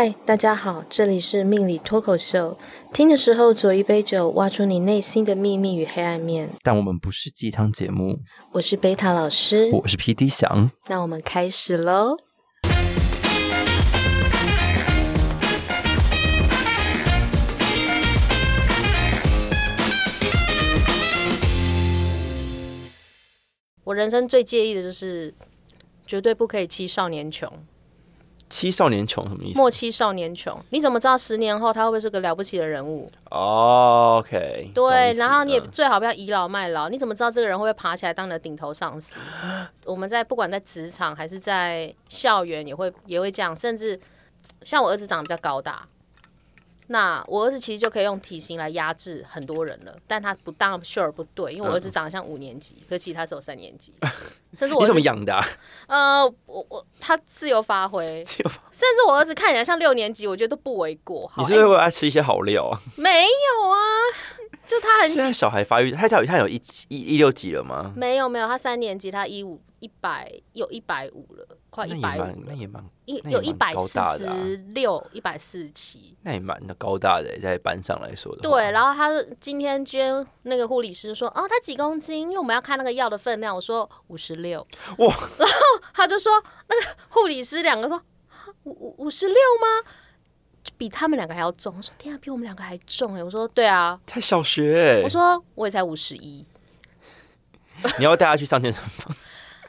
嗨，大家好，这里是命理脱口秀。听的时候左一杯酒，挖出你内心的秘密与黑暗面。但我们不是鸡汤节目。我是贝塔老师，我是 PD 翔。那我们开始喽。我人生最介意的就是，绝对不可以欺少年穷。欺少年穷什么意思？莫欺少年穷，你怎么知道十年后他会不会是个了不起的人物？哦、oh,，OK。对，然后你也最好不要倚老卖老。你怎么知道这个人会不会爬起来当你的顶头上司？我们在不管在职场还是在校园，也会也会这样。甚至像我儿子长得比较高大。那我儿子其实就可以用体型来压制很多人了，但他不当 sure 不对，因为我儿子长得像五年级，嗯、可是其实他只有三年级。甚至我你怎么养的、啊？呃，我我他 自由发挥，甚至我儿子看起来像六年级，我觉得都不为过。你是不是会爱吃一些好料啊？没有啊，就他很现在小孩发育，他他有他有一一一六几了吗？没有没有，他三年级，他一五一百有一百五了。快一百五，那也蛮一，有一百四十六、一百四十七，那也蛮的高大的，在班上来说的。对，然后他今天捐那个护理师说，哦，他几公斤？因为我们要看那个药的分量。我说五十六，哇！然后他就说，那个护理师两个说，五五五十六吗？比他们两个还要重。我说天啊，比我们两个还重哎！我说对啊，才小学。我说我也才五十一。你要带他去上健身房。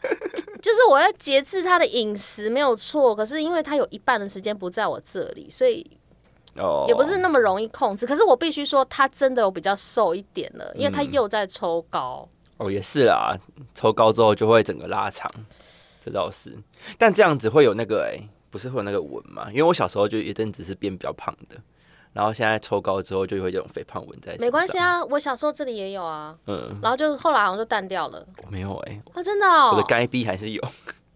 就是我要节制他的饮食没有错，可是因为他有一半的时间不在我这里，所以也不是那么容易控制。可是我必须说，他真的有比较瘦一点了，因为他又在抽高。嗯、哦，也是啦，抽高之后就会整个拉长，这倒是。但这样子会有那个哎、欸，不是会有那个纹嘛？因为我小时候就一阵子是变比较胖的。然后现在抽高之后就会有这种肥胖纹在。没关系啊，我小时候这里也有啊。嗯。然后就后来好像就淡掉了。我没有哎、欸。啊，真的哦。我的该逼还是有。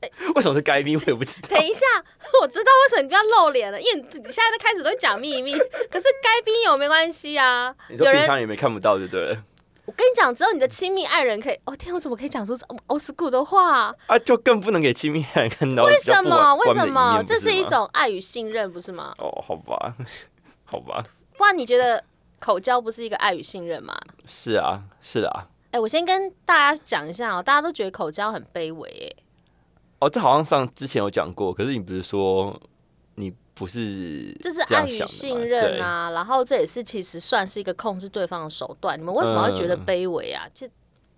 欸、为什么是该逼？我也不知道。等一下，我知道为什么你不要露脸了，因为你现在在开始都讲秘密。可是该逼有没关系啊。你说平常也没看不到就对了。我跟你讲，只有你的亲密爱人可以。哦天，我怎么可以讲出这么 old school 的话？啊，就更不能给亲密爱人看到。为什么？为什么？这是一种爱与信任，不是吗？哦，好吧，好吧。不然你觉得口交不是一个爱与信任吗？是啊，是啊。哎、欸，我先跟大家讲一下哦，大家都觉得口交很卑微哎。哦，这好像上之前有讲过，可是你不是说你不是这？是爱与信任啊，然后这也是其实算是一个控制对方的手段。你们为什么会觉得卑微啊？就、嗯、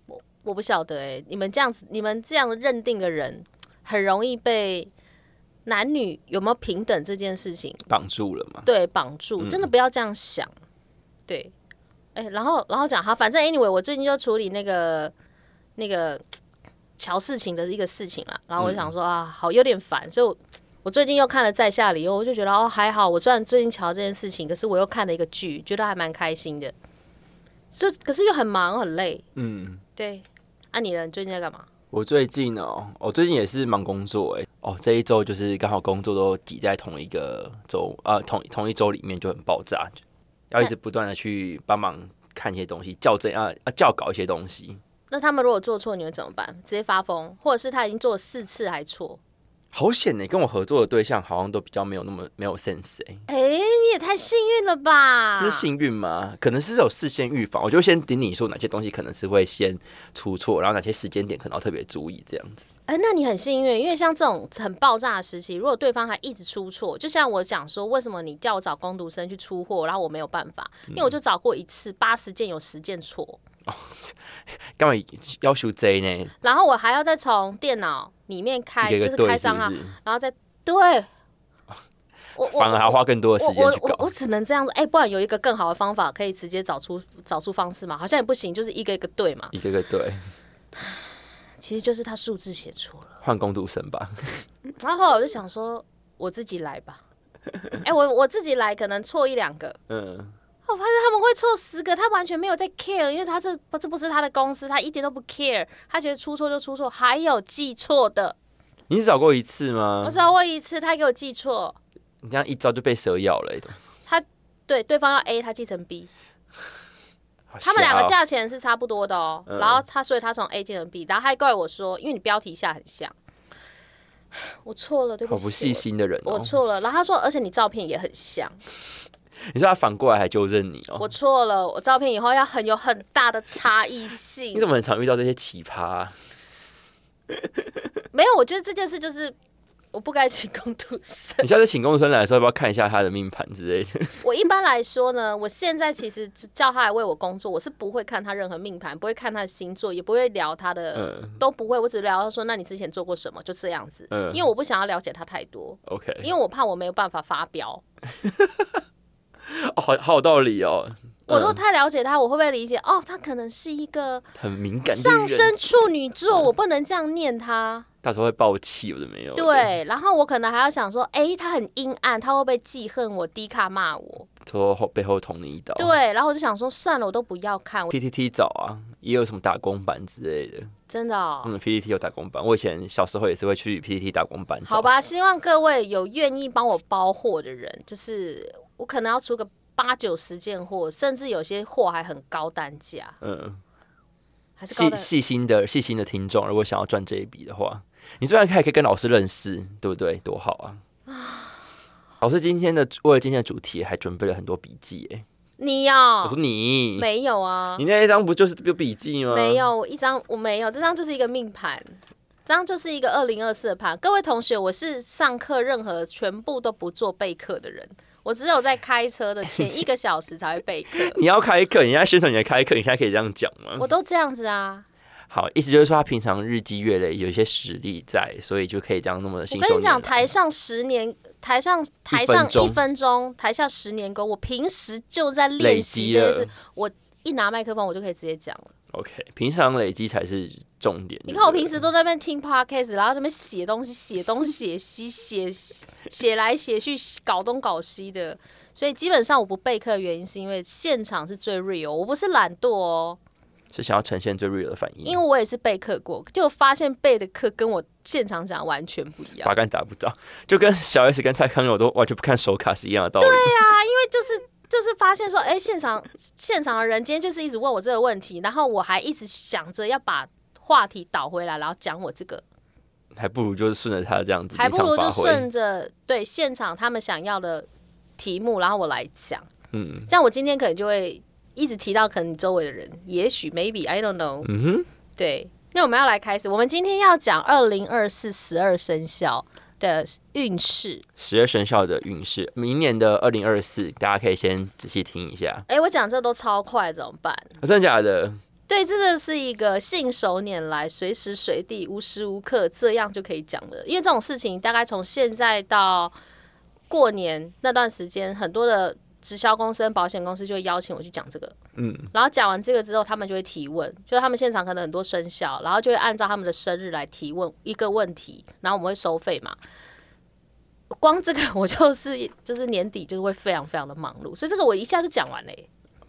我我不晓得哎，你们这样子，你们这样认定的人，很容易被。男女有没有平等这件事情绑住了嘛？对，绑住，真的不要这样想。嗯、对，哎、欸，然后然后讲好，反正 anyway，我最近就处理那个那个 乔事情的一个事情了。然后我就想说、嗯、啊，好有点烦，所以我我最近又看了《在下》里，我就觉得哦还好。我虽然最近瞧这件事情，可是我又看了一个剧，觉得还蛮开心的。就可是又很忙很累。嗯，对。啊，你呢？你最近在干嘛？我最近哦，我最近也是忙工作哎，哦，这一周就是刚好工作都挤在同一个周啊，同同一周里面就很爆炸，要一直不断的去帮忙看一些东西，校正啊啊校稿一些东西。那他们如果做错，你会怎么办？直接发疯，或者是他已经做了四次还错？好险呢，跟我合作的对象好像都比较没有那么没有 sense 哎。哎、欸，你也太幸运了吧？这是幸运吗？可能是有事先预防，我就先顶你说哪些东西可能是会先出错，然后哪些时间点可能要特别注意这样子。哎、欸，那你很幸运，因为像这种很爆炸的时期，如果对方还一直出错，就像我讲说，为什么你叫我找工读生去出货，然后我没有办法，因为我就找过一次，八十件有十件错。哦，干嘛要求贼呢？然后我还要再从电脑。里面开就是开账号，然后再对，我反而还要花更多的时间去搞。我我，我，我只能这样子，哎、欸，不然有一个更好的方法，可以直接找出找出方式嘛？好像也不行，就是一个一个对嘛，一个一个对。其实就是他数字写错了，换工读生吧。然后后来我就想说，我自己来吧。哎、欸，我我自己来，可能错一两个。嗯。我发现他们会错十个，他完全没有在 care，因为他这这不是他的公司，他一点都不 care，他觉得出错就出错，还有记错的。你只找过一次吗？我找过一次，他给我记错。你这样一招就被蛇咬了，他对对方要 A，他记成 B，他们两个价钱是差不多的哦。嗯、然后他所以他从 A 记成 B，然后还怪我说，因为你标题下很像。我错了，对不起，好不细心的人哦。我错了。然后他说，而且你照片也很像。你说他反过来还纠正你哦？我错了，我照片以后要很有很大的差异性。你怎么很常遇到这些奇葩啊？没有，我觉得这件事就是。我不该请工读生。你下次请工读生来的时候，要不要看一下他的命盘之类的？我一般来说呢，我现在其实叫他来为我工作，我是不会看他任何命盘，不会看他的星座，也不会聊他的，嗯、都不会。我只聊他说，那你之前做过什么？就这样子。嗯、因为我不想要了解他太多。OK。因为我怕我没有办法发飙。哦，好好有道理哦。我都太了解他，我会不会理解？哦，他可能是一个很敏感上升处女座，我不能这样念他。到时候会爆气，我都没有。对，然后我可能还要想说，哎，他很阴暗，他会不会记恨我？低卡骂我，说后背后捅你一刀。对，然后我就想说，算了，我都不要看。PTT 找啊，也有什么打工版之类的。真的哦，嗯，PTT 有打工版，我以前小时候也是会去 PTT 打工版。好吧，希望各位有愿意帮我包货的人，就是我可能要出个八九十件货，甚至有些货还很高单价。嗯，还是细细心的细心的听众，如果想要赚这一笔的话。你虽然还可以跟老师认识，对不对？多好啊！老师今天的为了今天的主题，还准备了很多笔记哎。你要？我说你没有啊？你那一张不就是有笔记吗？没有，一张我没有，这张就是一个命盘，这张就是一个二零二四的盘。各位同学，我是上课任何全部都不做备课的人，我只有在开车的前一个小时才会备课。你要开课，你现在宣传你在开课，你现在可以这样讲吗？我都这样子啊。好，意思就是说他平常日积月累有一些实力在，所以就可以这样那么的。我跟你讲，台上十年，台上台上一分钟，台下十年功。我平时就在练习这件事，我一拿麦克风，我就可以直接讲了。OK，平常累积才是重点。你看我平时都在那边听 Podcast，然后在那边写东西，写东写西，写写来写去，搞东搞西的。所以基本上我不备课的原因是因为现场是最 real，我不是懒惰哦。是想要呈现最 real 的反应，因为我也是备课过，就发现备的课跟我现场讲完全不一样，八竿打不着，就跟小 S 跟蔡康永都完全不看手卡是一样的道理。对啊，因为就是就是发现说，哎、欸，现场现场的人今天就是一直问我这个问题，然后我还一直想着要把话题倒回来，然后讲我这个，还不如就是顺着他这样子，还不如就顺着对现场他们想要的题目，然后我来讲，嗯，像我今天可能就会。一直提到可能你周围的人，也许 maybe I don't know。嗯哼，对。那我们要来开始，我们今天要讲二零二四十二生肖的运势。十二生肖的运势，明年的二零二四，大家可以先仔细听一下。哎、欸，我讲这都超快，怎么办？真的假的？对，这个是一个信手拈来，随时随地、无时无刻这样就可以讲的。因为这种事情，大概从现在到过年那段时间，很多的。直销公司跟保险公司就会邀请我去讲这个，嗯，然后讲完这个之后，他们就会提问，就是他们现场可能很多生肖，然后就会按照他们的生日来提问一个问题，然后我们会收费嘛。光这个 我就是就是年底就是会非常非常的忙碌，所以这个我一下就讲完嘞。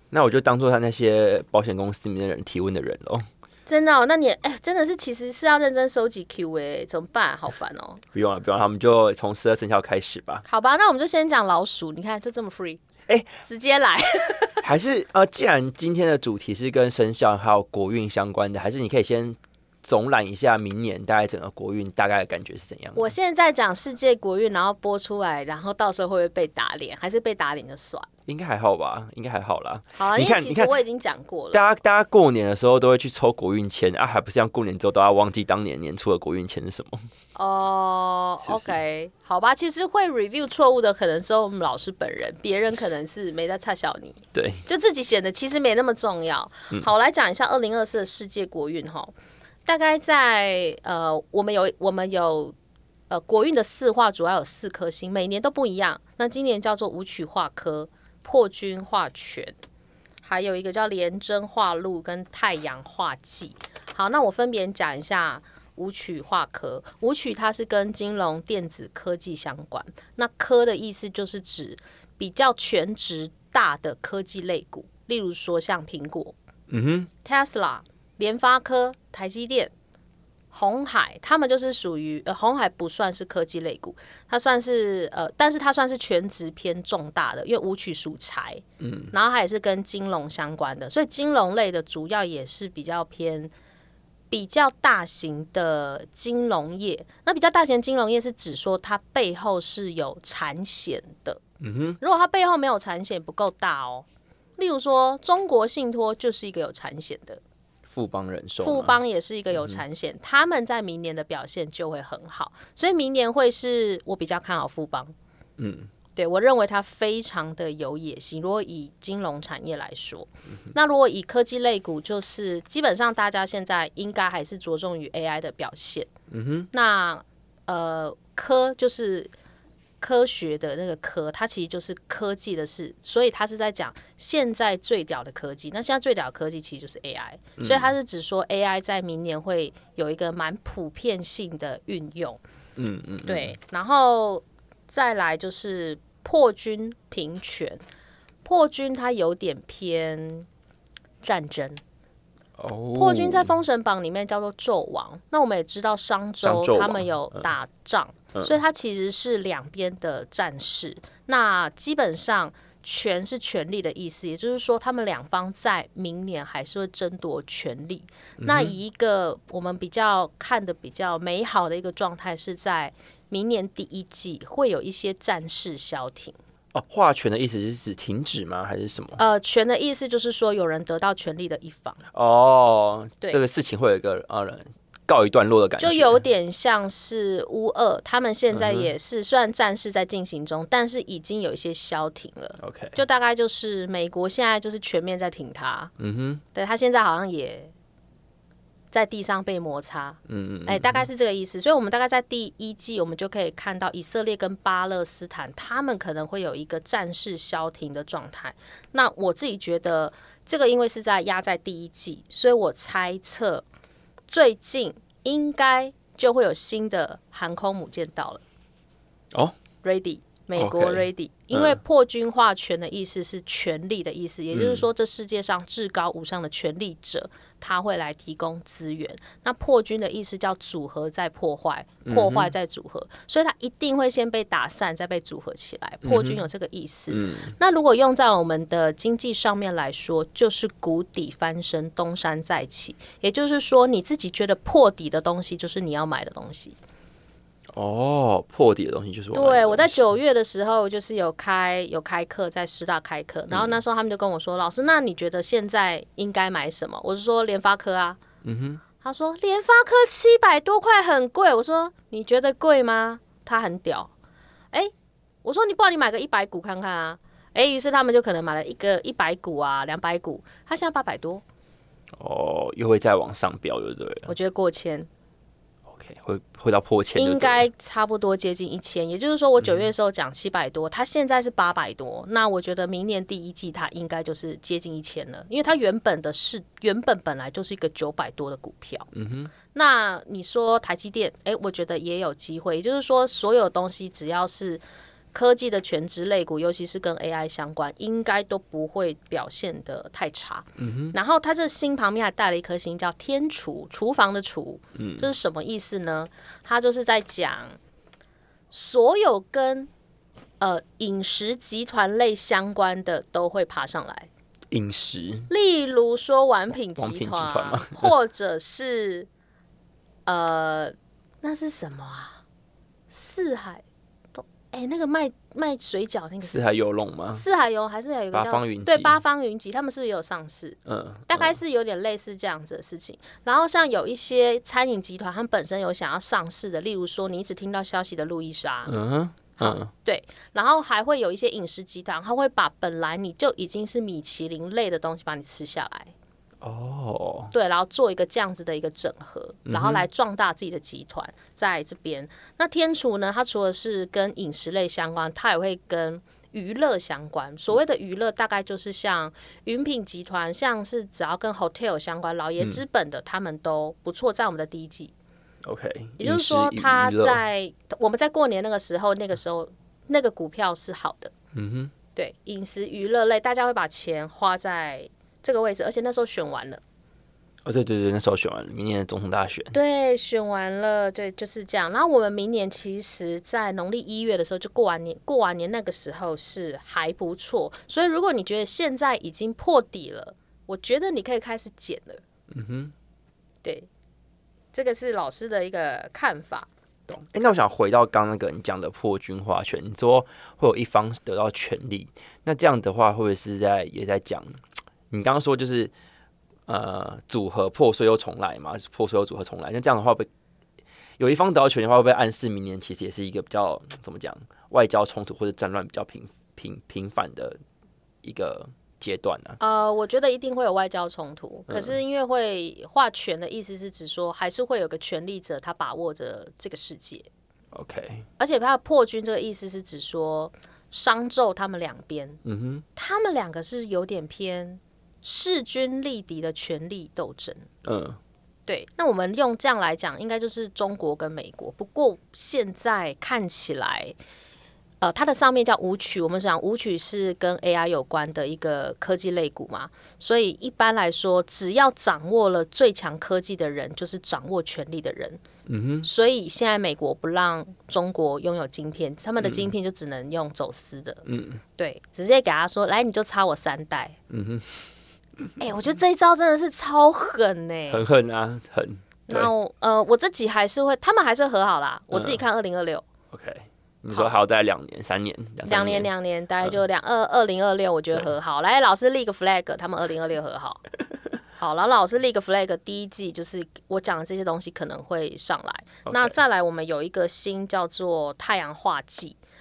那我就当做他那些保险公司里面的人提问的人喽。真的哦？那你哎，真的是其实是要认真收集 Q&A，怎么办？好烦哦。不用了，不用了，我们就从十二生肖开始吧。好吧，那我们就先讲老鼠，你看就这么 free。哎，欸、直接来，还是呃，既然今天的主题是跟生肖还有国运相关的，还是你可以先总览一下明年大概整个国运大概的感觉是怎样？我现在讲世界国运，然后播出来，然后到时候会不会被打脸？还是被打脸就算？应该还好吧，应该还好啦。好啊，因为其实我已经讲过了。大家大家过年的时候都会去抽国运签啊，还不是像过年之后都要忘记当年年初的国运签是什么？哦、uh,，OK，好吧。其实会 review 错误的可能是我们老师本人，别人可能是没在差小你。对，就自己显得其实没那么重要。嗯、好，我来讲一下二零二四的世界国运哈。大概在呃，我们有我们有呃国运的四化，主要有四颗星，每年都不一样。那今年叫做武曲化科。破军化权，还有一个叫廉贞化禄跟太阳化忌。好，那我分别讲一下武曲化科。武曲它是跟金融、电子、科技相关。那科的意思就是指比较全职大的科技类股，例如说像苹果、嗯哼，Tesla、联发科、台积电。红海，他们就是属于呃，红海不算是科技类股，它算是呃，但是它算是全职偏重大的，因为武曲属财，嗯，然后它也是跟金融相关的，所以金融类的主要也是比较偏比较大型的金融业，那比较大型的金融业是指说它背后是有产险的。嗯哼，如果它背后没有产险不够大哦，例如说中国信托就是一个有产险的，富邦人寿，富邦也是一个有产险，嗯、他们在明年的表现就会很好，所以明年会是我比较看好富邦。嗯。对，我认为它非常的有野心。如果以金融产业来说，嗯、那如果以科技类股，就是基本上大家现在应该还是着重于 AI 的表现。嗯哼，那呃科就是科学的那个科，它其实就是科技的事，所以它是在讲现在最屌的科技。那现在最屌的科技其实就是 AI，、嗯、所以它是指说 AI 在明年会有一个蛮普遍性的运用。嗯嗯，对，然后再来就是。破军平权，破军它有点偏战争。Oh, 破军在封神榜里面叫做纣王。那我们也知道商周他们有打仗，嗯、所以他其实是两边的战士。嗯、那基本上权是权力的意思，也就是说他们两方在明年还是会争夺权力。嗯、那以一个我们比较看的比较美好的一个状态是在。明年第一季会有一些战事消停哦。划权的意思是指停止吗？还是什么？呃，权的意思就是说有人得到权力的一方哦。对，这个事情会有一个呃告一段落的感觉，就有点像是乌二，他们现在也是、嗯、虽然战事在进行中，但是已经有一些消停了。OK，就大概就是美国现在就是全面在挺他。嗯哼，对他现在好像也。在地上被摩擦，嗯嗯，哎，大概是这个意思。所以，我们大概在第一季，我们就可以看到以色列跟巴勒斯坦，他们可能会有一个战事消停的状态。那我自己觉得，这个因为是在压在第一季，所以我猜测最近应该就会有新的航空母舰到了。哦，ready。美国 ready，、okay, 因为破军划权的意思是权力的意思，嗯、也就是说，这世界上至高无上的权力者，他会来提供资源。那破军的意思叫组合再破坏，破坏再组合，嗯、所以它一定会先被打散，再被组合起来。破军有这个意思。嗯、那如果用在我们的经济上面来说，就是谷底翻身，东山再起。也就是说，你自己觉得破底的东西，就是你要买的东西。哦，破底的东西就是我。对，我在九月的时候就是有开有开课，在师大开课，然后那时候他们就跟我说：“嗯、老师，那你觉得现在应该买什么？”我是说联发科啊。嗯哼。他说联发科七百多块很贵。我说你觉得贵吗？他很屌。哎、欸，我说你不然你买个一百股看看啊。哎、欸，于是他们就可能买了一个一百股啊，两百股。他现在八百多。哦，又会再往上飙，对不对？我觉得过千。会会到破千，应该差不多接近一千。也就是说，我九月的时候讲七百多，它、嗯、现在是八百多。那我觉得明年第一季它应该就是接近一千了，因为它原本的是原本本来就是一个九百多的股票。嗯哼。那你说台积电，哎，我觉得也有机会。也就是说，所有东西只要是。科技的全职类股，尤其是跟 AI 相关，应该都不会表现的太差。然后它这星旁边还带了一颗星，叫天厨，厨房的厨。嗯。这是什么意思呢？它就是在讲所有跟呃饮食集团类相关的都会爬上来。饮食。例如说玩品集团，或者是呃，那是什么啊？四海。哎、欸，那个卖卖水饺那个是四海游龙吗？四海游还是有一个叫八方云，对，八方云集，他们是不是也有上市？嗯，嗯，大概是有点类似这样子的事情。然后像有一些餐饮集团，他们本身有想要上市的，例如说你一直听到消息的路易莎，嗯哼，嗯，对。然后还会有一些饮食集团，他会把本来你就已经是米其林类的东西把你吃下来。哦，oh. 对，然后做一个这样子的一个整合，然后来壮大自己的集团在这边。那天厨呢？它除了是跟饮食类相关，它也会跟娱乐相关。所谓的娱乐，大概就是像云品集团，像是只要跟 hotel 相关，老爷资本的，他们都不错，在我们的第一季。OK，也就是说，他在我们在过年那个时候，那个时候那个股票是好的。嗯哼，对，饮食娱乐类，大家会把钱花在。这个位置，而且那时候选完了。哦，对对对，那时候选完了，明年的总统大选。对，选完了，对，就是这样。然后我们明年其实，在农历一月的时候就过完年，过完年那个时候是还不错。所以，如果你觉得现在已经破底了，我觉得你可以开始减了。嗯哼，对，这个是老师的一个看法。懂。哎，那我想回到刚那个你讲的破军化权，你说会有一方得到权利，那这样的话会不会是在也在讲？你刚刚说就是呃组合破碎又重来嘛，破碎又组合重来，那这样的话会有一方得到权力的话，会不会暗示明年其实也是一个比较怎么讲外交冲突或者战乱比较频频频繁的一个？阶段呢、啊？呃，我觉得一定会有外交冲突，可是因为会划权的意思是指说，还是会有个权力者，他把握着这个世界。OK，而且他的破军这个意思是指说，商纣他们两边，嗯哼，他们两个是有点偏势均力敌的权力斗争。嗯，对。那我们用这样来讲，应该就是中国跟美国。不过现在看起来。呃，它的上面叫舞曲，我们讲舞曲是跟 AI 有关的一个科技类股嘛，所以一般来说，只要掌握了最强科技的人，就是掌握权力的人。嗯哼。所以现在美国不让中国拥有晶片，他们的晶片就只能用走私的。嗯。对，直接给他说，来，你就差我三代。嗯哼。哎、欸，我觉得这一招真的是超狠呢、欸。很狠啊，狠。然后呃，我自己还是会，他们还是和好啦。我自己看二零二六。OK。你说还要待两年、三年、两年、两年，大概就两二二零二六，我觉得和好。来，老师立个 flag，他们二零二六和好。好，然后老师立个 flag，第一季就是我讲的这些东西可能会上来。那再来，我们有一个新叫做太阳化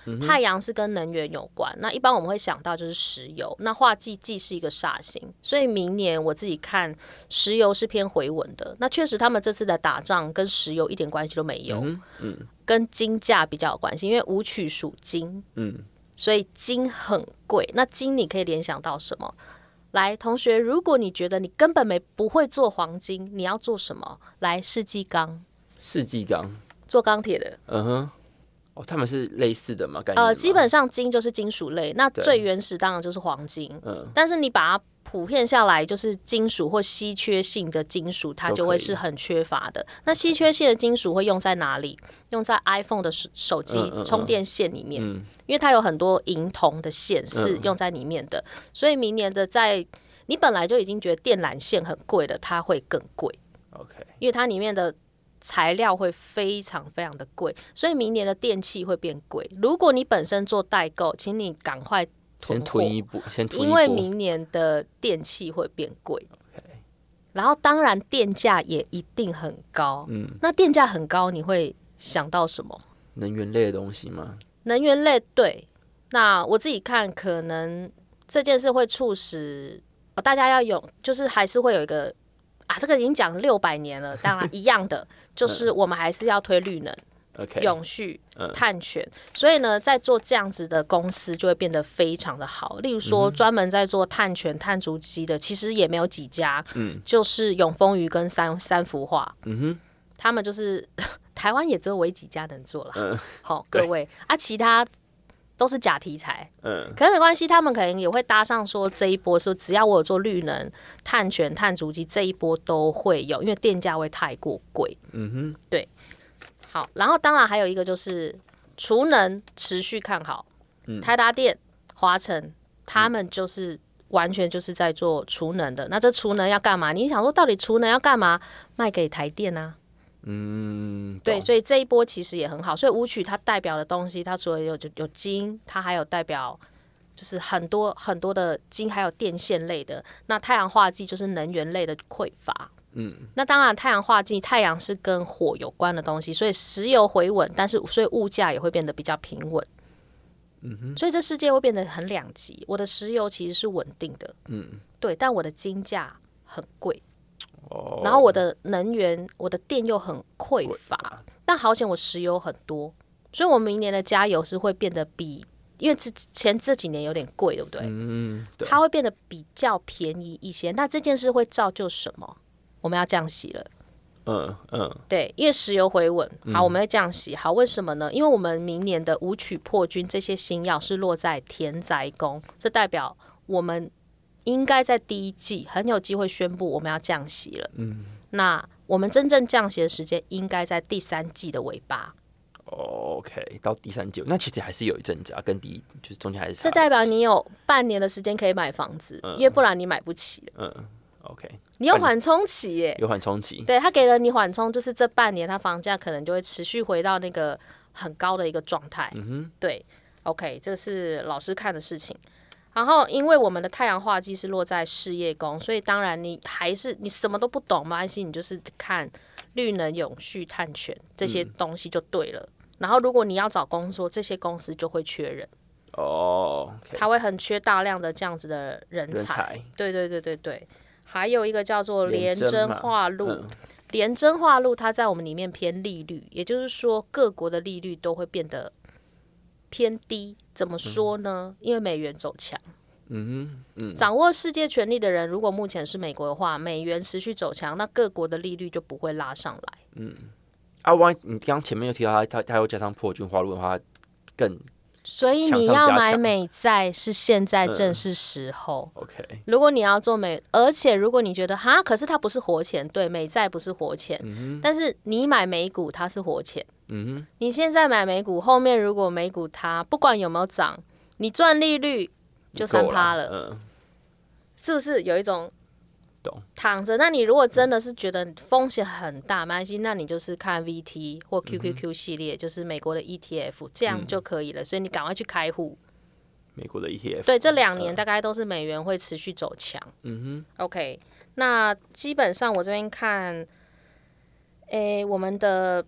忌。太阳是跟能源有关，那一般我们会想到就是石油。那化忌既是一个煞星，所以明年我自己看石油是偏回稳的。那确实他们这次的打仗跟石油一点关系都没有，嗯，嗯，跟金价比较有关系，因为武曲属金，嗯，所以金很贵。那金你可以联想到什么？来，同学，如果你觉得你根本没不会做黄金，你要做什么？来，世纪钢，世纪钢，做钢铁的，嗯哼。哦，他们是类似的吗？吗呃，基本上金就是金属类，那最原始当然就是黄金。嗯，但是你把它普遍下来，就是金属或稀缺性的金属，它就会是很缺乏的。那稀缺性的金属会用在哪里？用在 iPhone 的手手机充电线里面，嗯嗯嗯，因为它有很多银铜的线是用在里面的。嗯，所以明年的在你本来就已经觉得电缆线很贵了，它会更贵。OK，因为它里面的。材料会非常非常的贵，所以明年的电器会变贵。如果你本身做代购，请你赶快囤货，先囤一波，先囤，因为明年的电器会变贵。然后当然电价也一定很高。嗯，那电价很高，你会想到什么？能源类的东西吗？能源类，对。那我自己看，可能这件事会促使大家要有，就是还是会有一个。啊，这个已经讲六百年了，当然一样的，就是我们还是要推绿能、okay, 永续、碳权、嗯。所以呢，在做这样子的公司就会变得非常的好。例如说，专门在做碳权、碳足迹的，其实也没有几家。嗯，就是永丰余跟三三幅画。嗯哼，他们就是 台湾也只有唯几家能做了。嗯，好，各位啊，其他。都是假题材，嗯，可是没关系，他们可能也会搭上说这一波，说只要我有做绿能、碳权、碳足迹，这一波都会有，因为电价会太过贵，嗯哼，对，好，然后当然还有一个就是储能持续看好，嗯，台达电、华晨，他们就是完全就是在做储能的，那这储能要干嘛？你想说到底储能要干嘛？卖给台电啊。嗯，对，所以这一波其实也很好。所以舞曲它代表的东西，它除了有有金，它还有代表就是很多很多的金，还有电线类的。那太阳化剂就是能源类的匮乏。嗯，那当然太阳化剂，太阳是跟火有关的东西，所以石油回稳，但是所以物价也会变得比较平稳。嗯哼，所以这世界会变得很两极。我的石油其实是稳定的，嗯，对，但我的金价很贵。Oh, 然后我的能源，我的电又很匮乏，但好险我石油很多，所以我明年的加油是会变得比，因为之前这几年有点贵，对不对？嗯，对，它会变得比较便宜一些。那这件事会造就什么？我们要降息了。嗯嗯，对，因为石油回稳，好，我们会降息。好，为什么呢？因为我们明年的武曲破军这些新药是落在田宅宫，这代表我们。应该在第一季很有机会宣布我们要降息了。嗯，那我们真正降息的时间应该在第三季的尾巴。OK，到第三季，那其实还是有一阵子啊，跟第一就是中间还是。这代表你有半年的时间可以买房子，嗯，因为不然你买不起。嗯，OK。你有缓冲期耶，有缓冲期。对，他给了你缓冲，就是这半年，他房价可能就会持续回到那个很高的一个状态。嗯哼，对，OK，这是老师看的事情。然后，因为我们的太阳化忌是落在事业宫，所以当然你还是你什么都不懂，嘛，安心，你就是看绿能、永续、碳权这些东西就对了。嗯、然后，如果你要找工作，这些公司就会缺人。哦他会很缺大量的这样子的人才。人才对对对对对。还有一个叫做廉贞化禄，廉贞化路，它在我们里面偏利率，也就是说各国的利率都会变得偏低。怎么说呢？嗯、因为美元走强。嗯嗯。掌握世界权力的人，如果目前是美国的话，美元持续走强，那各国的利率就不会拉上来。嗯。啊，万一你刚前面又提到他，他他又加上破军花路的话，更。所以你要买美债是现在正是时候。嗯、OK，如果你要做美，而且如果你觉得哈，可是它不是活钱，对，美债不是活钱，嗯、但是你买美股它是活钱。嗯哼，你现在买美股，后面如果美股它不管有没有涨，你赚利率就三趴了，嗯，是不是有一种懂？躺着，那你如果真的是觉得风险很大，没关系，那你就是看 VT 或 QQQ 系列，嗯、就是美国的 ETF，这样就可以了。嗯、所以你赶快去开户。美国的 ETF。对，这两年大概都是美元会持续走强。嗯哼。OK，那基本上我这边看，诶、欸，我们的，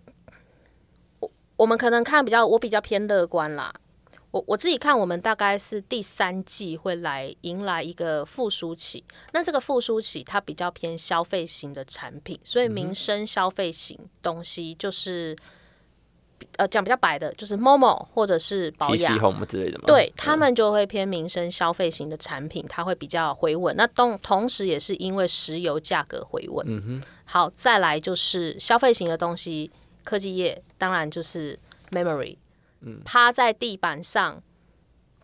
我我们可能看比较，我比较偏乐观啦。我我自己看，我们大概是第三季会来迎来一个复苏期。那这个复苏期它比较偏消费型的产品，所以民生消费型东西就是，嗯、呃讲比较白的，就是 Momo 或者是保养之类的嘛。对，他们就会偏民生消费型的产品，它会比较回稳。那同同时也是因为石油价格回稳。嗯哼。好，再来就是消费型的东西，科技业当然就是 Memory。趴在地板上，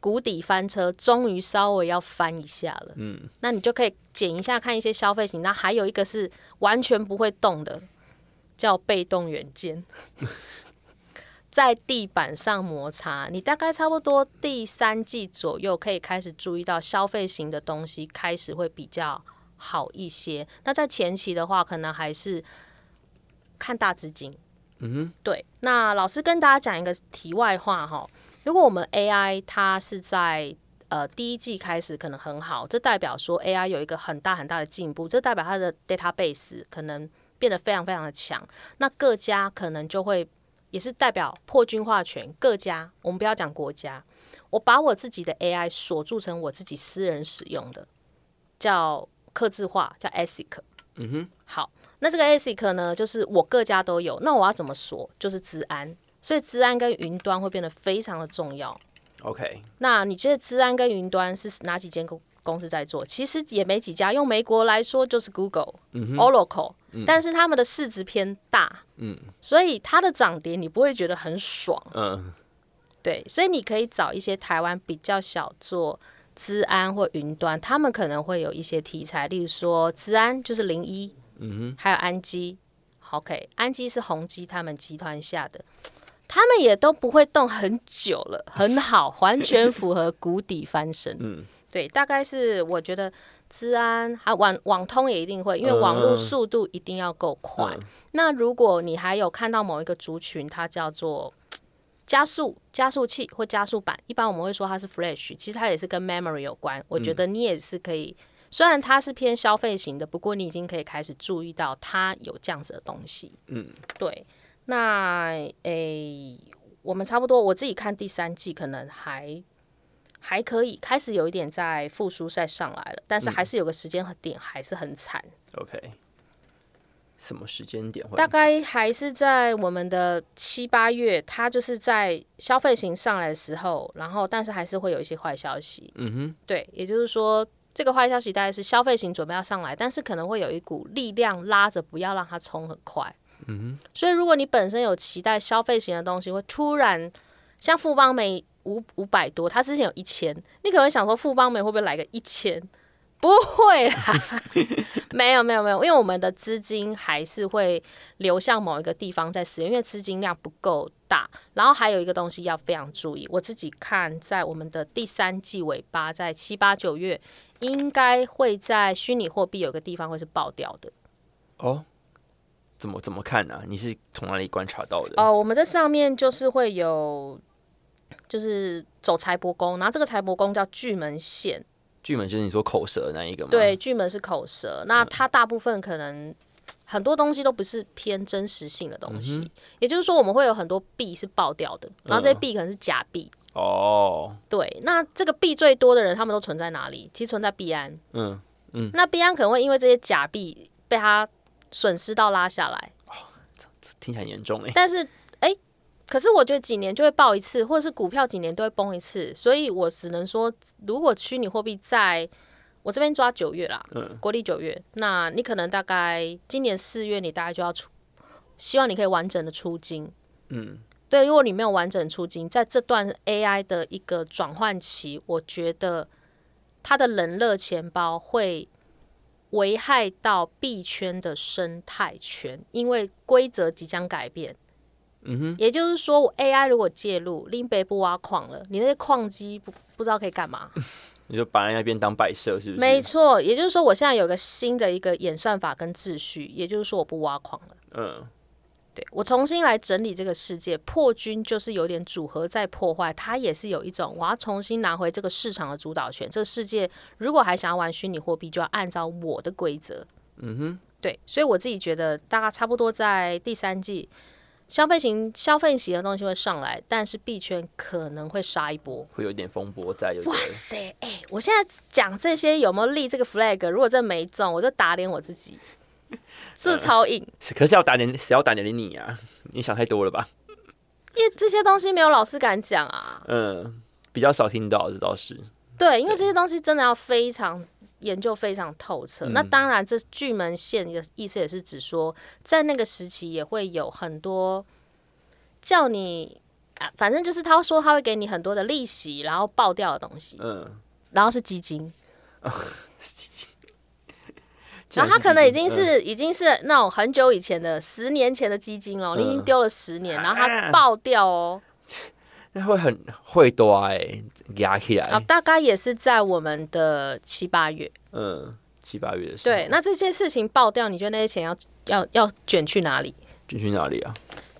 谷底翻车，终于稍微要翻一下了。嗯，那你就可以捡一下看一些消费型。那还有一个是完全不会动的，叫被动元件，在地板上摩擦。你大概差不多第三季左右可以开始注意到消费型的东西开始会比较好一些。那在前期的话，可能还是看大资金。嗯，对。那老师跟大家讲一个题外话哈，如果我们 AI 它是在呃第一季开始可能很好，这代表说 AI 有一个很大很大的进步，这代表它的 database 可能变得非常非常的强。那各家可能就会也是代表破军化权，各家我们不要讲国家，我把我自己的 AI 锁住成我自己私人使用的，叫客制化，叫 ASIC。嗯哼，好。那这个 ASIC 呢，就是我各家都有。那我要怎么锁？就是资安，所以资安跟云端会变得非常的重要。OK，那你觉得资安跟云端是哪几间公公司在做？其实也没几家。用美国来说，就是 Google、嗯、Oracle，、嗯、但是他们的市值偏大，嗯，所以它的涨跌你不会觉得很爽，嗯，对。所以你可以找一些台湾比较小做资安或云端，他们可能会有一些题材，例如说资安就是零一。嗯哼，还有安基，OK，安基是宏基他们集团下的，他们也都不会动很久了，很好，完全符合谷底翻身。嗯，对，大概是我觉得资安还网网通也一定会，因为网络速度一定要够快。嗯、那如果你还有看到某一个族群，它叫做加速加速器或加速板，一般我们会说它是 Flash，其实它也是跟 Memory 有关。我觉得你也是可以。虽然它是偏消费型的，不过你已经可以开始注意到它有这样子的东西。嗯，对。那诶、欸，我们差不多，我自己看第三季可能还还可以，开始有一点在复苏赛上来了，但是还是有个时间点还是很惨。OK，什么时间点会？大概还是在我们的七八月，它就是在消费型上来的时候，然后但是还是会有一些坏消息。嗯哼，对，也就是说。这个坏消息大概是消费型准备要上来，但是可能会有一股力量拉着，不要让它冲很快。嗯哼。所以如果你本身有期待消费型的东西会突然像富邦美五五百多，它之前有一千，你可能会想说富邦美会不会来个一千？不会啦，没有没有没有，因为我们的资金还是会流向某一个地方在使用，因为资金量不够大。然后还有一个东西要非常注意，我自己看在我们的第三季尾巴，在七八九月，应该会在虚拟货币有个地方会是爆掉的。哦，怎么怎么看呢、啊？你是从哪里观察到的？哦、呃，我们这上面就是会有，就是走财帛宫，然后这个财帛宫叫巨门线。巨门就是你说口舌那一个吗？对，巨门是口舌，那它大部分可能 很多东西都不是偏真实性的东西，嗯、也就是说我们会有很多币是爆掉的，然后这些币可能是假币。哦，对，那这个币最多的人，他们都存在哪里？其实存在币安。嗯嗯，那币安可能会因为这些假币被他损失到拉下来。哦，听起来很严重哎。但是。可是我觉得几年就会爆一次，或者是股票几年都会崩一次，所以我只能说，如果虚拟货币在我这边抓九月啦，嗯，国历九月，那你可能大概今年四月你大概就要出，希望你可以完整的出金，嗯，对，如果你没有完整出金，在这段 AI 的一个转换期，我觉得它的冷热钱包会危害到币圈的生态圈，因为规则即将改变。嗯哼，也就是说，我 AI 如果介入，林北不挖矿了，你那些矿机不不知道可以干嘛？你就把那边当摆设，是不是？没错，也就是说，我现在有个新的一个演算法跟秩序，也就是说，我不挖矿了。嗯，对，我重新来整理这个世界，破军就是有点组合在破坏，它也是有一种我要重新拿回这个市场的主导权。这个世界如果还想要玩虚拟货币，就要按照我的规则。嗯哼，对，所以我自己觉得，大家差不多在第三季。消费型、消费型的东西会上来，但是币圈可能会杀一波，会有点风波在。哇塞，哎、欸，我现在讲这些有没有立这个 flag？如果真没中，我就打脸我自己，是超硬？呃、可是要打脸，谁要打脸你啊？你想太多了吧？因为这些东西没有老师敢讲啊。嗯，比较少听到，这倒是。对，因为这些东西真的要非常。研究非常透彻，嗯、那当然，这巨门线的意思也是指说，在那个时期也会有很多叫你啊，反正就是他说他会给你很多的利息，然后爆掉的东西，嗯，然后是基金，哦、基金，然后他可能已经是、嗯、已经是那种很久以前的十年前的基金了，嗯、你已经丢了十年，然后它爆掉哦。那会很会多哎，压起来啊，大概也是在我们的七八月，嗯，七八月的时候。对，那这件事情爆掉，你觉得那些钱要要要卷去哪里？卷去哪里啊？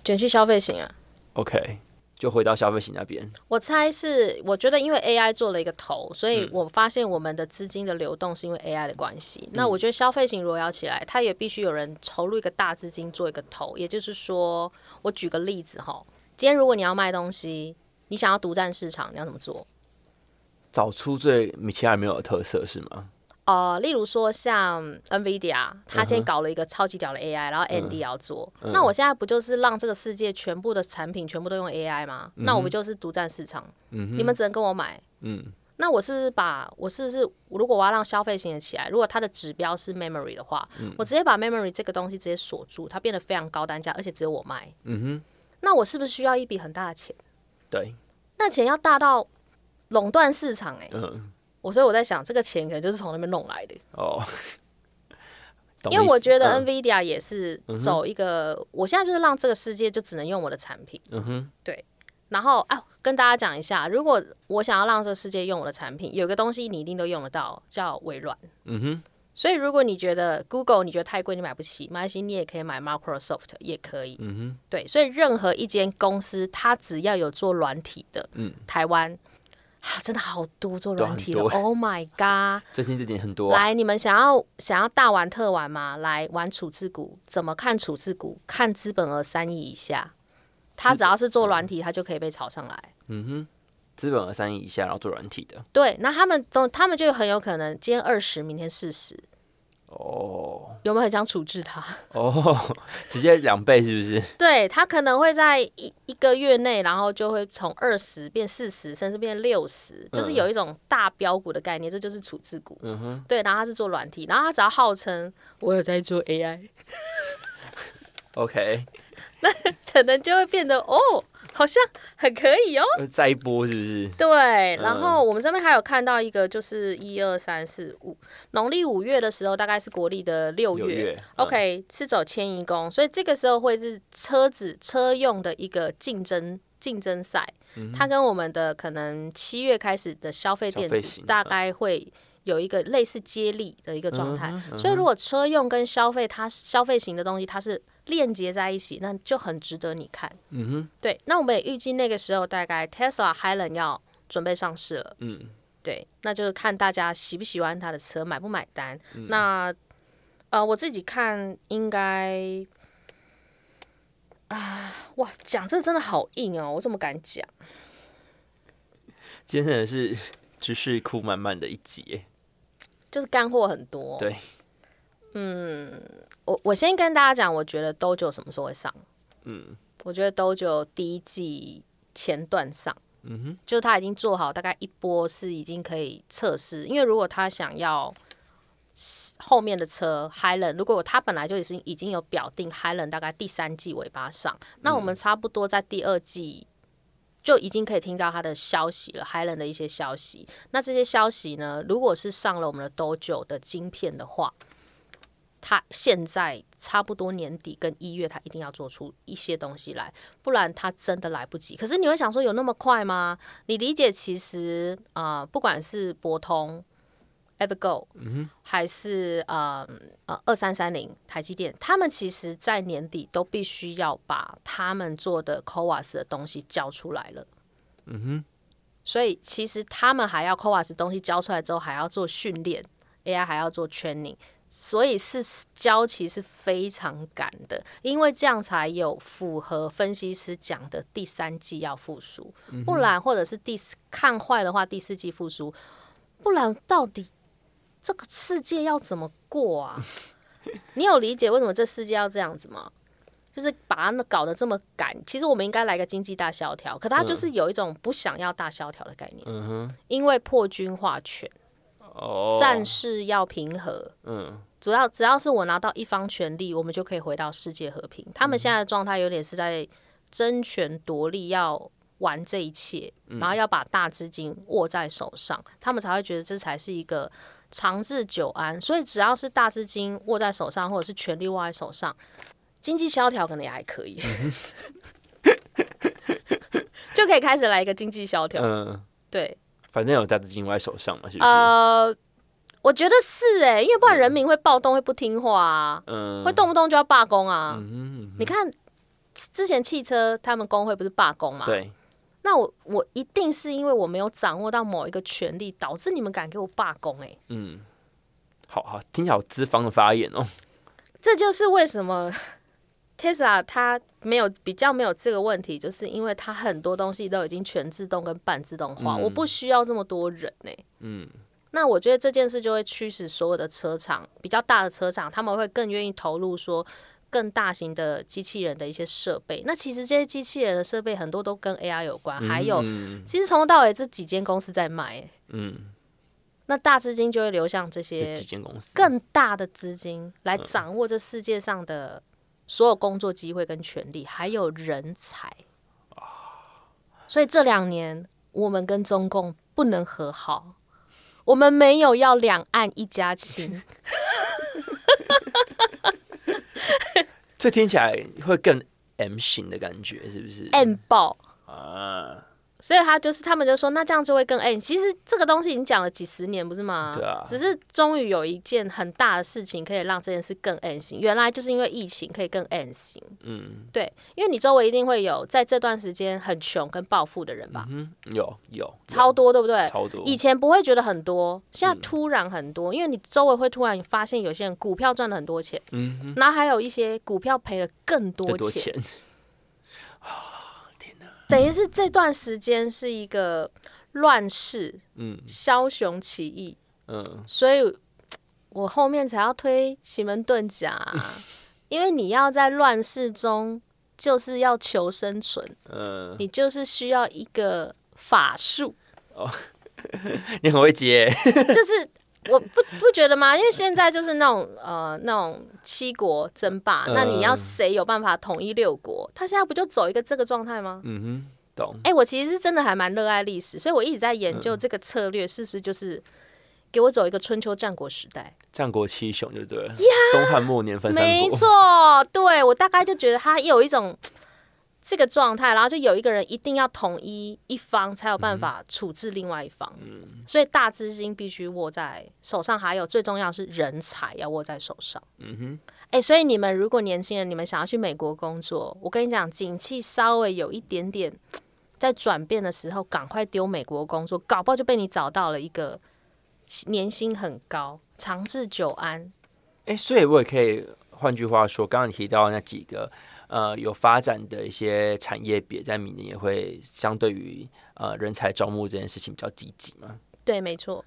卷去消费型啊。OK，就回到消费型那边。我猜是，我觉得因为 AI 做了一个头，所以我发现我们的资金的流动是因为 AI 的关系。嗯、那我觉得消费型如果要起来，它也必须有人投入一个大资金做一个头。也就是说，我举个例子哈，今天如果你要卖东西。你想要独占市场，你要怎么做？找出最其他人没有的特色是吗？呃，例如说像 NVIDIA，他先搞了一个超级屌的 AI，、嗯、然后 AMD 要做，嗯、那我现在不就是让这个世界全部的产品全部都用 AI 吗？嗯、那我不就是独占市场？嗯、你们只能跟我买。嗯，那我是不是把我是不是如果我要让消费型的起来，如果它的指标是 memory 的话，嗯、我直接把 memory 这个东西直接锁住，它变得非常高单价，而且只有我卖。嗯哼，那我是不是需要一笔很大的钱？对，那钱要大到垄断市场哎、欸，嗯，我所以我在想，这个钱可能就是从那边弄来的。哦。因为我觉得 NVIDIA 也是走一个，嗯、我现在就是让这个世界就只能用我的产品，嗯哼，对。然后啊，跟大家讲一下，如果我想要让这个世界用我的产品，有个东西你一定都用得到，叫微软，嗯哼。所以，如果你觉得 Google 你觉得太贵，你买不起，没关系，你也可以买 Microsoft，也可以。嗯哼，对，所以任何一间公司，它只要有做软体的，嗯，台湾啊，真的好多做软体的，Oh my god！最近这点很多啊。来，你们想要想要大玩特玩吗？来玩处置股，怎么看处置股？看资本额三亿以下，它只要是做软体，它就可以被炒上来。嗯哼。资本额三亿以下，然后做软体的，对，那他们都，他们就很有可能今天二十，明天四十，哦，有没有很想处置他？哦，直接两倍是不是？对，他可能会在一一个月内，然后就会从二十变四十，甚至变六十，就是有一种大标股的概念，这就是处置股。嗯哼，对，然后他是做软体，然后他只要号称我有在做 AI，OK，那可能就会变得哦。好像很可以哦。再一波是不是？对，然后我们这边还有看到一个，就是一二三四五，农历五月的时候，大概是国历的六月。月 OK，是走迁移宫，所以这个时候会是车子车用的一个竞争竞争赛。嗯、它跟我们的可能七月开始的消费电子大概会有一个类似接力的一个状态。所以如果车用跟消费它消费型的东西，它是。链接在一起，那就很值得你看。嗯哼，对。那我们也预计那个时候，大概 Tesla Highland 要准备上市了。嗯，对。那就是看大家喜不喜欢他的车，买不买单。嗯、那呃，我自己看应该啊，哇，讲这个真的好硬哦，我怎么敢讲？今天真的是知识库满满的一集，就是干货很多。对。嗯，我我先跟大家讲，我觉得 Dojo 什么时候会上？嗯，我觉得 Dojo 第一季前段上，嗯哼，就他已经做好大概一波是已经可以测试，因为如果他想要后面的车 Hylan 如果他本来就已经已经有表定 Hylan 大概第三季尾巴上，那我们差不多在第二季就已经可以听到他的消息了，Hylan 的一些消息。那这些消息呢，如果是上了我们的 Dojo 的晶片的话。他现在差不多年底跟一月，他一定要做出一些东西来，不然他真的来不及。可是你会想说，有那么快吗？你理解，其实啊、呃，不管是博通、Evergo，嗯哼，还是呃呃二三三零台积电，他们其实在年底都必须要把他们做的 CoWoS 的东西交出来了。嗯哼，所以其实他们还要 CoWoS 东西交出来之后，还要做训练，AI 还要做 training。所以是交期是非常赶的，因为这样才有符合分析师讲的第三季要复苏，不然或者是第四看坏的话，第四季复苏，不然到底这个世界要怎么过啊？你有理解为什么这世界要这样子吗？就是把它搞得这么赶，其实我们应该来个经济大萧条，可他就是有一种不想要大萧条的概念，嗯、哼因为破军化权。战事要平和，嗯，主要只要是我拿到一方权力，我们就可以回到世界和平。他们现在的状态有点是在争权夺利，要玩这一切，然后要把大资金握在手上，他们才会觉得这才是一个长治久安。所以只要是大资金握在手上，或者是权力握在手上，经济萧条可能也还可以，就可以开始来一个经济萧条。嗯，对。反正有大资金握在手上嘛，是不是？呃，我觉得是哎，因为不然人民会暴动，会不听话啊，嗯，会动不动就要罢工啊。嗯你看之前汽车他们工会不是罢工嘛？对。那我我一定是因为我没有掌握到某一个权利，导致你们敢给我罢工哎。嗯，好好听好资方的发言哦。这就是为什么。Tesla 它没有比较没有这个问题，就是因为它很多东西都已经全自动跟半自动化，嗯、我不需要这么多人呢、欸。嗯，那我觉得这件事就会驱使所有的车厂比较大的车厂，他们会更愿意投入说更大型的机器人的一些设备。那其实这些机器人的设备很多都跟 AI 有关，嗯、还有其实从头到尾这几间公司在卖、欸。嗯，那大资金就会流向这些更大的资金来掌握这世界上的。所有工作机会跟权利，还有人才，所以这两年我们跟中共不能和好，我们没有要两岸一家亲，这听起来会更 M 型的感觉，是不是？M 爆啊！所以他就是，他们就说，那这样就会更 N。其实这个东西已经讲了几十年，不是吗？对啊。只是终于有一件很大的事情可以让这件事更 N 型。原来就是因为疫情可以更 N 型。嗯。对，因为你周围一定会有在这段时间很穷跟暴富的人吧？嗯，有有超多，对不对？超多。以前不会觉得很多，现在突然很多，嗯、因为你周围会突然发现有些人股票赚了很多钱，嗯，然后还有一些股票赔了更多钱。等于是这段时间是一个乱世，嗯，枭雄起义，嗯，所以我后面才要推奇门遁甲，啊，因为你要在乱世中，就是要求生存，嗯，你就是需要一个法术。哦，你很会接，就是我不不觉得吗？因为现在就是那种呃那种七国争霸，嗯、那你要谁有办法统一六国？他现在不就走一个这个状态吗？嗯哼，懂。哎、欸，我其实是真的还蛮热爱历史，所以我一直在研究这个策略是不是就是给我走一个春秋战国时代，战国七雄就对东汉末年分三国，没错，对我大概就觉得他有一种。这个状态，然后就有一个人一定要统一一方，才有办法处置另外一方。嗯，所以大资金必须握在手上，还有最重要是人才要握在手上。嗯哼，哎，所以你们如果年轻人，你们想要去美国工作，我跟你讲，景气稍微有一点点在转变的时候，赶快丢美国工作，搞不好就被你找到了一个年薪很高、长治久安。哎，所以我也可以换句话说，刚刚你提到那几个。呃，有发展的一些产业别，在明年也会相对于呃人才招募这件事情比较积极嘛？对，没错。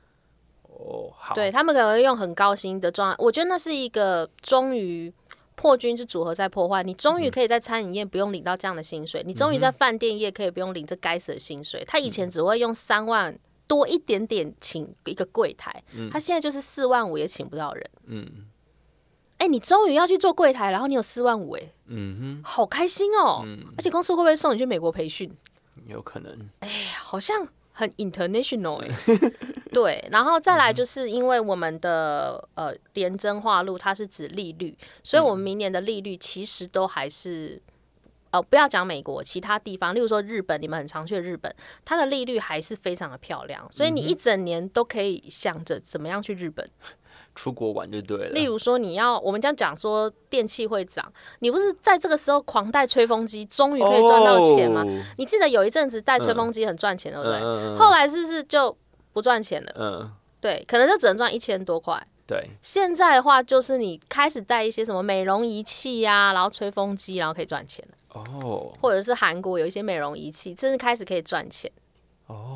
哦，好。对他们可能会用很高薪的状态，我觉得那是一个终于破军是组合在破坏，你终于可以在餐饮业不用领到这样的薪水，嗯、你终于在饭店业可以不用领这该死的薪水。嗯、他以前只会用三万多一点点请一个柜台，嗯、他现在就是四万五也请不到人。嗯。哎，你终于要去做柜台，然后你有四万五，哎，嗯哼，好开心哦！嗯、而且公司会不会送你去美国培训？有可能。哎，好像很 international 哎。对，然后再来就是因为我们的呃廉征化路它是指利率，所以我们明年的利率其实都还是呃不要讲美国，其他地方，例如说日本，你们很常去的日本，它的利率还是非常的漂亮，所以你一整年都可以想着怎么样去日本。出国玩就对了。例如说，你要我们这样讲说电器会涨，你不是在这个时候狂带吹风机，终于可以赚到钱吗？哦、你记得有一阵子带吹风机很赚钱，对不对？嗯嗯、后来是不是就不赚钱了？嗯，对，可能就只能赚一千多块。对，现在的话就是你开始带一些什么美容仪器呀、啊，然后吹风机，然后可以赚钱了。哦，或者是韩国有一些美容仪器，真是开始可以赚钱。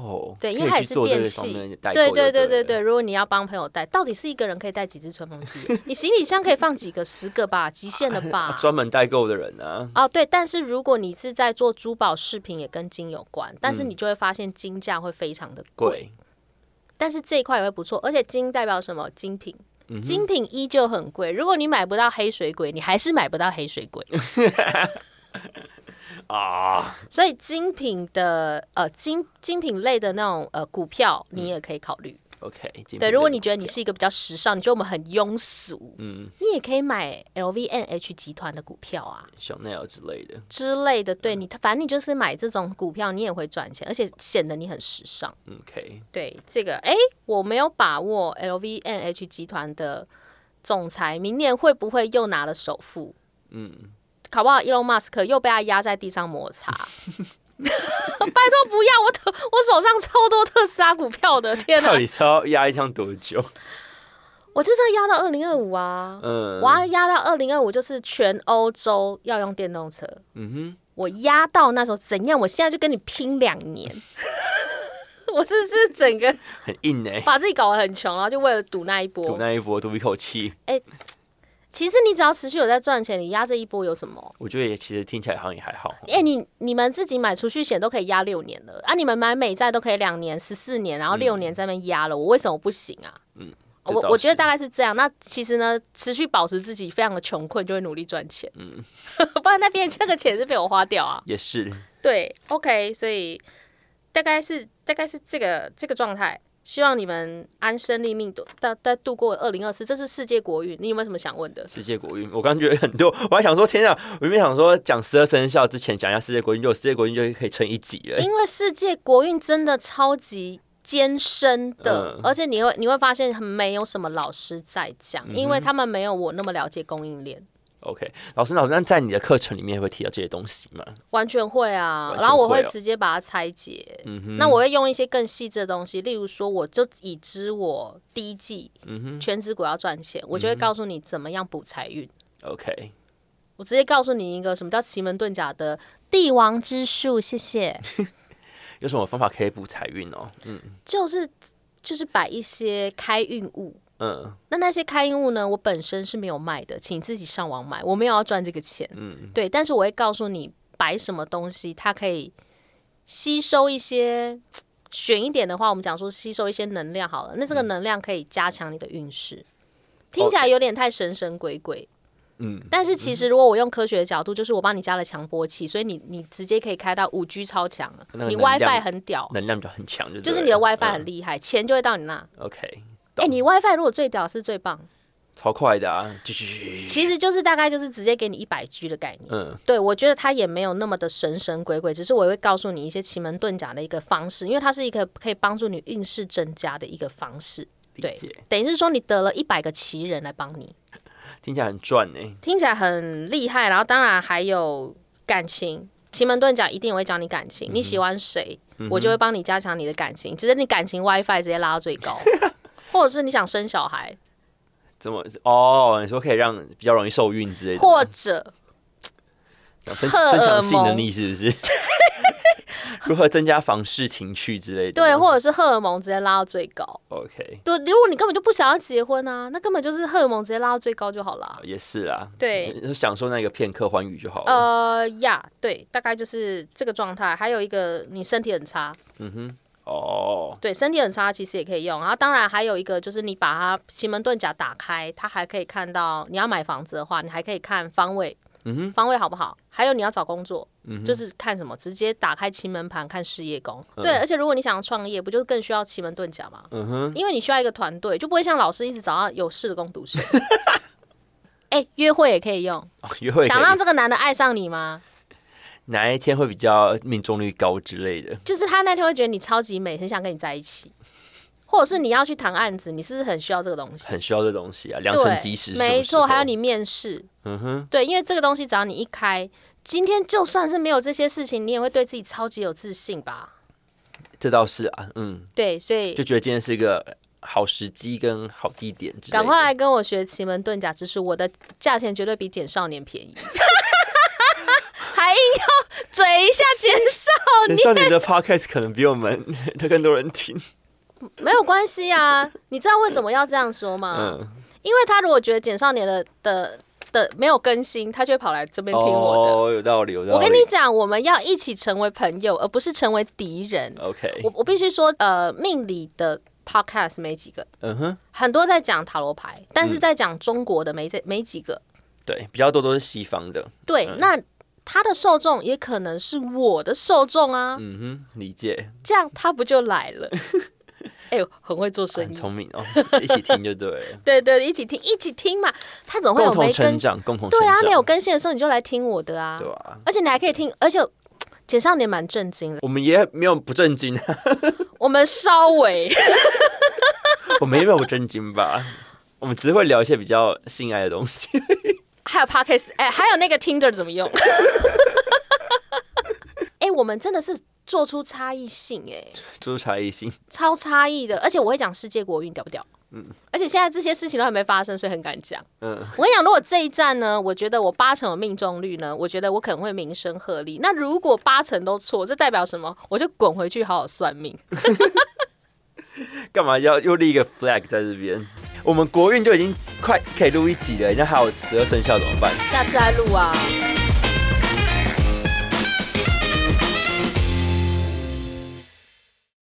哦，对，因为它也是电器，对对对对对。如果你要帮朋友带，到底是一个人可以带几只吹风机？你行李箱可以放几个？十个吧，极限了 吧？专门代购的人呢？哦，对，但是如果你是在做珠宝饰品，也跟金有关，但是你就会发现金价会非常的贵。但是这一块也会不错，而且金代表什么？精品，精品依旧很贵。如果你买不到黑水鬼，你还是买不到黑水鬼。啊，所以精品的呃精精品类的那种呃股票，你也可以考虑。OK，对，如果你觉得你是一个比较时尚，你觉得我们很庸俗，嗯，你也可以买 LVNH 集团的股票啊，Chanel 之类的之类的。对你，反正你就是买这种股票，你也会赚钱，而且显得你很时尚。OK，对这个，哎，我没有把握 LVNH 集团的总裁明年会不会又拿了首富？嗯。考不好，Elon Musk 又被他压在地上摩擦。拜托不要，我特我手上超多特斯拉股票的，天哪！到底是要压一趟多久？我就是要压到二零二五啊！嗯，我要压到二零二五，就是全欧洲要用电动车。嗯哼，我压到那时候怎样？我现在就跟你拼两年。我是是整个很硬哎、欸，把自己搞得很穷，然后就为了赌那一波，赌那一波，赌一口气。哎、欸。其实你只要持续有在赚钱，你压这一波有什么？我觉得也其实听起来好像也还好。哎、欸，你你们自己买储蓄险都可以压六年了啊，你们买美债都可以两年、十四年，然后六年在那边压了，嗯、我为什么不行啊？嗯，我我觉得大概是这样。那其实呢，持续保持自己非常的穷困，就会努力赚钱。嗯，不然那边这个钱是被我花掉啊。也是。对，OK，所以大概是大概是这个这个状态。希望你们安身立命，度大大度过二零二四。这是世界国运，你有没有什么想问的？世界国运，我刚觉得很多，我还想说，天啊，我原本想说讲十二生肖之前讲一下世界国运，就世界国运就可以撑一集了。因为世界国运真的超级艰深的，嗯、而且你会你会发现没有什么老师在讲，嗯、因为他们没有我那么了解供应链。OK，老师，老师，那在你的课程里面会提到这些东西吗？完全会啊，然后我会直接把它拆解。嗯哼，那我会用一些更细致的东西，例如说，我就已知我第一季，嗯哼，全职股要赚钱，我就会告诉你怎么样补财运。OK，我直接告诉你一个什么叫奇门遁甲的帝王之术，谢谢。有什么方法可以补财运哦？嗯，就是就是摆一些开运物。嗯，那那些开运物呢？我本身是没有卖的，请自己上网买。我没有要赚这个钱，嗯，对。但是我会告诉你摆什么东西，它可以吸收一些选一点的话，我们讲说吸收一些能量好了，那这个能量可以加强你的运势。嗯、听起来有点太神神鬼鬼。嗯，但是其实如果我用科学的角度，就是我帮你加了强波器，所以你你直接可以开到五 G 超强了，你 WiFi 很屌，能量就很强，就就是你的 WiFi 很厉害，嗯、钱就会到你那。OK，哎、欸，你 WiFi 如果最屌是最棒，超快的啊，其实就是大概就是直接给你一百 G 的概念。嗯，对，我觉得它也没有那么的神神鬼鬼，只是我会告诉你一些奇门遁甲的一个方式，因为它是一个可以帮助你运势增加的一个方式。对，等于是说你得了一百个奇人来帮你。听起来很赚呢，听起来很厉害。然后当然还有感情，奇门遁甲一定会教你感情。嗯、你喜欢谁，嗯、我就会帮你加强你的感情，只是你感情 WiFi 直接拉到最高，或者是你想生小孩，怎么哦？你说可以让比较容易受孕之类的，或者 增增强性能力是不是？如何增加房事情趣之类的？对，或者是荷尔蒙直接拉到最高。OK，对，如果你根本就不想要结婚啊，那根本就是荷尔蒙直接拉到最高就好了。也是啊，对，享受那个片刻欢愉就好了。呃呀，对，大概就是这个状态。还有一个，你身体很差。嗯哼，哦，对，身体很差其实也可以用。然后当然还有一个，就是你把它奇门遁甲打开，它还可以看到你要买房子的话，你还可以看方位。嗯哼，方位好不好？还有你要找工作，嗯、就是看什么？直接打开奇门盘看事业宫。嗯、对，而且如果你想要创业，不就更需要奇门遁甲吗？嗯哼，因为你需要一个团队，就不会像老师一直找到有事的工读生。哎、欸，约会也可以用，哦、约会想让这个男的爱上你吗？哪一天会比较命中率高之类的？就是他那天会觉得你超级美，很想跟你在一起。或者是你要去谈案子，你是不是很需要这个东西？很需要这东西啊，良辰吉时。没错，还有你面试。嗯哼，对，因为这个东西只要你一开，今天就算是没有这些事情，你也会对自己超级有自信吧？这倒是啊，嗯，对，所以就觉得今天是一个好时机跟好地点。赶快来跟我学奇门遁甲知识，我的价钱绝对比简少年便宜。还硬要嘴一下 简少年，简少年的 podcast 可能比我们 他更多人听。没有关系啊，你知道为什么要这样说吗？嗯，因为他如果觉得简少年的的的没有更新，他就会跑来这边听我的。哦，有道理，有道理。我跟你讲，我们要一起成为朋友，而不是成为敌人。OK，我我必须说，呃，命理的 Podcast 没几个，嗯哼，很多在讲塔罗牌，但是在讲中国的没这没几个。对，比较多都是西方的。对，嗯，那他的受众也可能是我的受众啊。嗯哼，理解。这样他不就来了？哎呦，很会做生意，聪明哦！一起听就对了。对对，一起听，一起听嘛。他总会有没成长，共同对啊，没有更新的时候你就来听我的啊。对啊，而且你还可以听，而且简少年蛮震惊的。我们也没有不震惊，我们稍微，我们也没有不震惊吧？我们只是会聊一些比较性爱的东西。还有 Podcast，哎，还有那个 Tinder 怎么用？哎，我们真的是。做出差异性，哎，做出差异性，超差异的，而且我会讲世界国运屌不屌？嗯，而且现在这些事情都还没发生，所以很敢讲。嗯，我跟你讲，如果这一站呢，我觉得我八成有命中率呢，我觉得我可能会名声鹤立。那如果八成都错，这代表什么？我就滚回去好好算命。干嘛要又立一个 flag 在这边？我们国运就已经快可以录一集了，那还有十二生肖怎么办？下次再录啊。